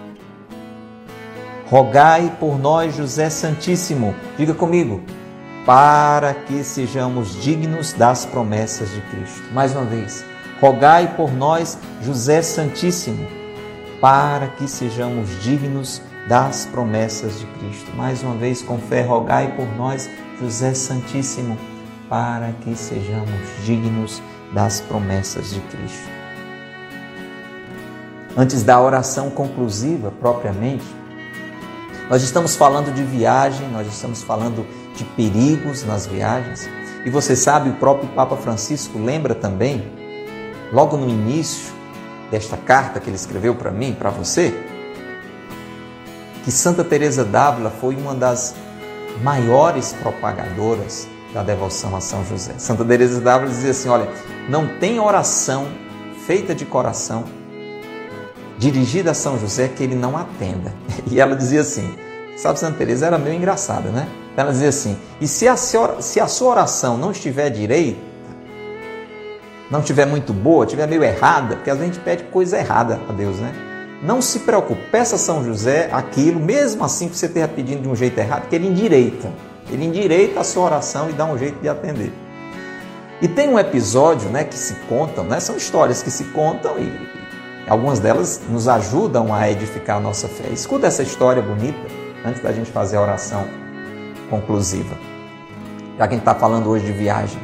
Rogai por nós, José Santíssimo, diga comigo, para que sejamos dignos das promessas de Cristo. Mais uma vez, rogai por nós, José Santíssimo para que sejamos dignos das promessas de Cristo. Mais uma vez, com fé, rogai por nós, José Santíssimo, para que sejamos dignos das promessas de Cristo. Antes da oração conclusiva, propriamente, nós estamos falando de viagem, nós estamos falando de perigos nas viagens. E você sabe, o próprio Papa Francisco lembra também, logo no início, desta carta que ele escreveu para mim, para você, que Santa Teresa d'Ávila foi uma das maiores propagadoras da devoção a São José. Santa Teresa d'Ávila dizia assim, olha, não tem oração feita de coração dirigida a São José que ele não atenda. E ela dizia assim, sabe, Santa Teresa era meio engraçada, né? Ela dizia assim, e se a, senhora, se a sua oração não estiver direita, não estiver muito boa, estiver meio errada, porque às vezes a gente pede coisa errada a Deus, né? Não se preocupe, peça a São José aquilo, mesmo assim que você esteja pedindo de um jeito errado, que ele endireita. Ele endireita a sua oração e dá um jeito de atender. E tem um episódio né, que se contam, né, são histórias que se contam e algumas delas nos ajudam a edificar a nossa fé. Escuta essa história bonita antes da gente fazer a oração conclusiva. já que a gente está falando hoje de viagem.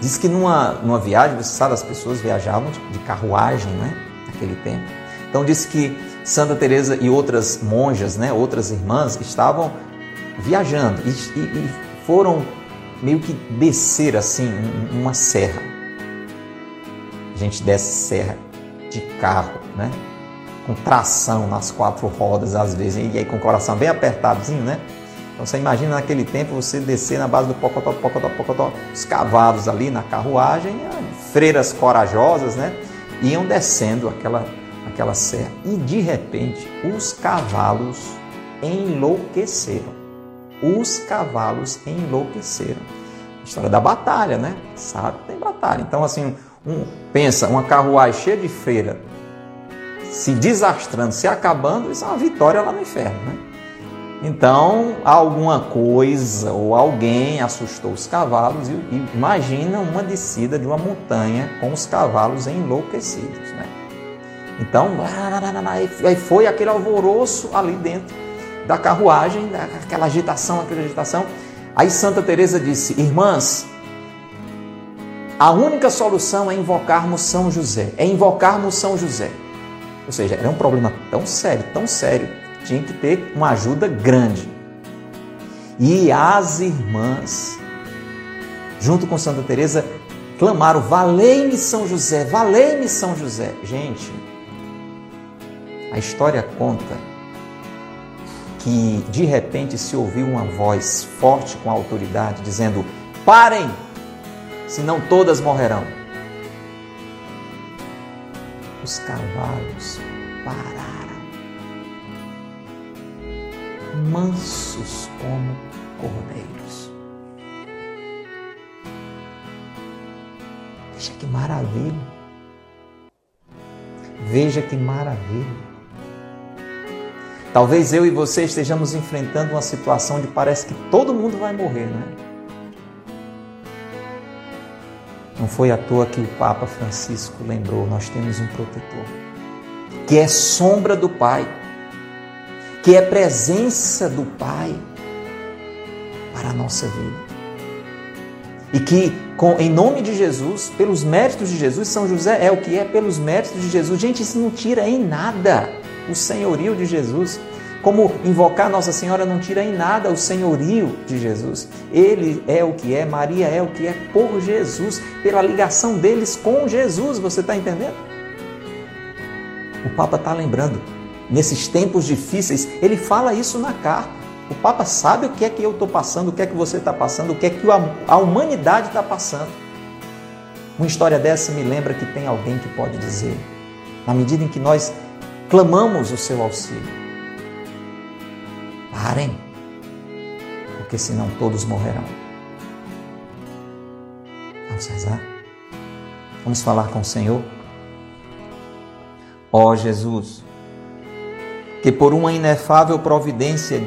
Diz que numa, numa viagem, você sabe, as pessoas viajavam de, de carruagem, né? Naquele tempo. Então diz que Santa Teresa e outras monjas, né, outras irmãs, estavam viajando e, e, e foram meio que descer assim uma serra. A gente desce serra de carro, né? Com tração nas quatro rodas às vezes, e aí com o coração bem apertadinho, né? Então você imagina naquele tempo você descer na base do pocotó, pocotó, pocotó, os cavalos ali na carruagem, freiras corajosas, né? Iam descendo aquela, aquela serra. E de repente os cavalos enlouqueceram. Os cavalos enlouqueceram. História da batalha, né? Sabe tem batalha. Então, assim, um, pensa, uma carruagem cheia de freira se desastrando, se acabando, isso é uma vitória lá no inferno, né? Então, alguma coisa ou alguém assustou os cavalos e imagina uma descida de uma montanha com os cavalos enlouquecidos, né? Então, aí foi aquele alvoroço ali dentro da carruagem, aquela agitação, aquela agitação. Aí Santa Teresa disse: "Irmãs, a única solução é invocarmos São José, é invocarmos São José". Ou seja, era um problema tão sério, tão sério tinha que ter uma ajuda grande. E as irmãs, junto com Santa Teresa, clamaram: "Valei-me São José, valei-me São José". Gente, a história conta que de repente se ouviu uma voz forte com autoridade dizendo: "Parem, senão todas morrerão". Os cavalos pararam mansos como cordeiros. Veja que maravilha. Veja que maravilha. Talvez eu e você estejamos enfrentando uma situação de parece que todo mundo vai morrer, né? Não foi à toa que o Papa Francisco lembrou: nós temos um protetor, que é sombra do Pai que é presença do Pai para a nossa vida. E que, com, em nome de Jesus, pelos méritos de Jesus, São José é o que é pelos méritos de Jesus. Gente, isso não tira em nada o senhorio de Jesus. Como invocar Nossa Senhora não tira em nada o senhorio de Jesus. Ele é o que é, Maria é o que é por Jesus, pela ligação deles com Jesus. Você está entendendo? O Papa está lembrando nesses tempos difíceis, ele fala isso na carta. O Papa sabe o que é que eu estou passando, o que é que você está passando, o que é que a humanidade está passando. Uma história dessa me lembra que tem alguém que pode dizer, na medida em que nós clamamos o seu auxílio, parem, porque senão todos morrerão. Vamos rezar? Vamos falar com o Senhor? Ó oh, Jesus, que por uma inefável providência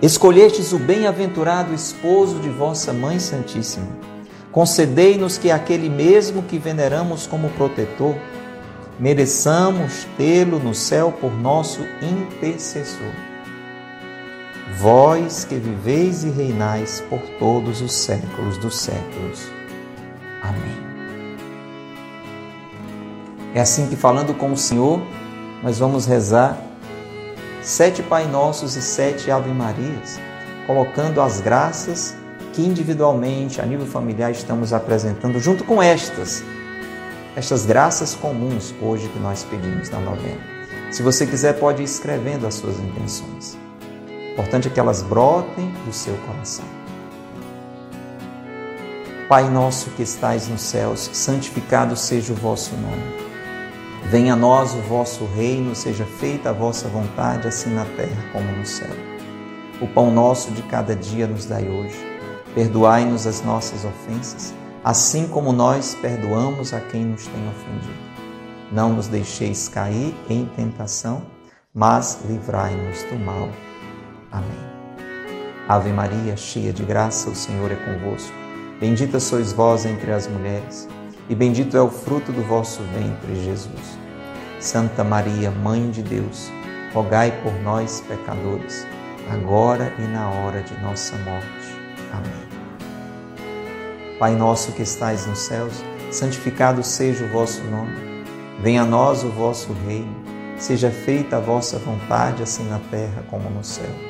escolhestes o bem-aventurado esposo de vossa Mãe Santíssima. Concedei-nos que aquele mesmo que veneramos como protetor, mereçamos tê-lo no céu por nosso intercessor. Vós que viveis e reinais por todos os séculos dos séculos. Amém. É assim que, falando com o Senhor, nós vamos rezar sete Pai Nossos e sete Ave Marias, colocando as graças que individualmente, a nível familiar, estamos apresentando, junto com estas, estas graças comuns hoje que nós pedimos na novena. Se você quiser, pode ir escrevendo as suas intenções. Importante é que elas brotem do seu coração. Pai nosso que estais nos céus, santificado seja o vosso nome. Venha a nós o vosso reino, seja feita a vossa vontade, assim na terra como no céu. O pão nosso de cada dia nos dai hoje. Perdoai-nos as nossas ofensas, assim como nós perdoamos a quem nos tem ofendido. Não nos deixeis cair em tentação, mas livrai-nos do mal. Amém. Ave Maria, cheia de graça, o Senhor é convosco. Bendita sois vós entre as mulheres e bendito é o fruto do vosso ventre, Jesus. Santa Maria, Mãe de Deus, rogai por nós, pecadores, agora e na hora de nossa morte. Amém. Pai nosso que estais nos céus, santificado seja o vosso nome. Venha a nós o vosso reino. Seja feita a vossa vontade, assim na terra como no céu.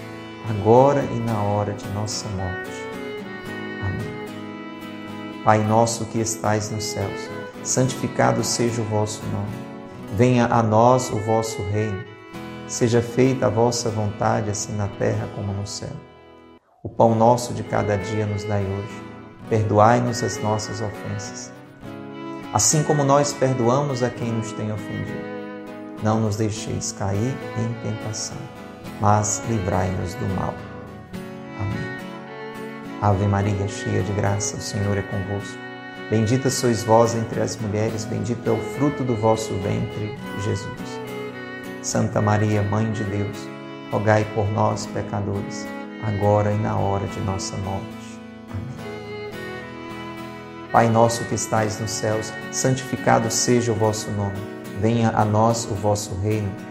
agora e na hora de nossa morte. Amém. Pai nosso que estais nos céus, santificado seja o vosso nome. Venha a nós o vosso reino. Seja feita a vossa vontade, assim na terra como no céu. O pão nosso de cada dia nos dai hoje perdoai-nos as nossas ofensas, assim como nós perdoamos a quem nos tem ofendido. Não nos deixeis cair em tentação, mas livrai-nos do mal. Amém. Ave Maria, cheia de graça, o Senhor é convosco. Bendita sois vós entre as mulheres, bendito é o fruto do vosso ventre, Jesus. Santa Maria, Mãe de Deus, rogai por nós, pecadores, agora e na hora de nossa morte. Pai nosso que estais nos céus, santificado seja o vosso nome. Venha a nós o vosso reino.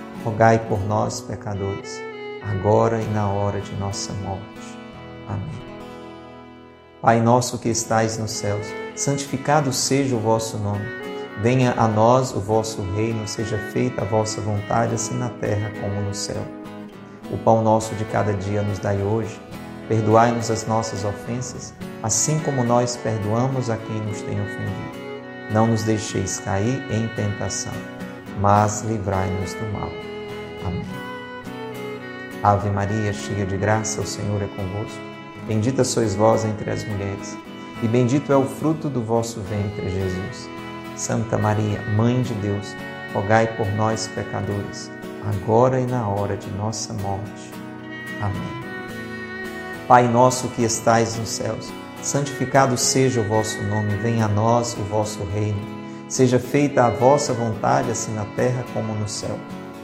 rogai por nós, pecadores, agora e na hora de nossa morte. Amém. Pai nosso que estais nos céus, santificado seja o vosso nome. Venha a nós o vosso reino, seja feita a vossa vontade, assim na terra como no céu. O pão nosso de cada dia nos dai hoje. Perdoai-nos as nossas ofensas, assim como nós perdoamos a quem nos tem ofendido. Não nos deixeis cair em tentação, mas livrai-nos do mal. Amém. Ave Maria, cheia de graça, o Senhor é convosco. Bendita sois vós entre as mulheres, e bendito é o fruto do vosso ventre, Jesus. Santa Maria, Mãe de Deus, rogai por nós, pecadores, agora e na hora de nossa morte. Amém. Pai nosso que estais nos céus, santificado seja o vosso nome, venha a nós o vosso reino. Seja feita a vossa vontade, assim na terra como no céu.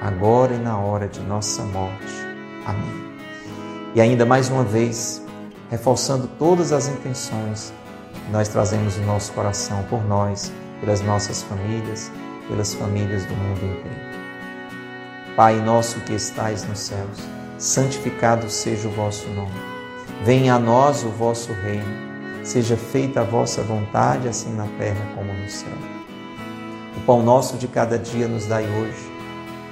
agora e na hora de nossa morte. Amém. E ainda mais uma vez, reforçando todas as intenções que nós trazemos no nosso coração por nós, pelas nossas famílias, pelas famílias do mundo inteiro. Pai nosso que estais nos céus, santificado seja o vosso nome. Venha a nós o vosso reino. Seja feita a vossa vontade, assim na terra como no céu. O pão nosso de cada dia nos dai hoje.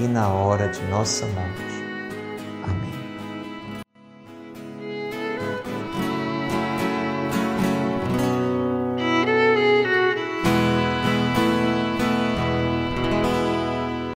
e na hora de nossa morte. Amém.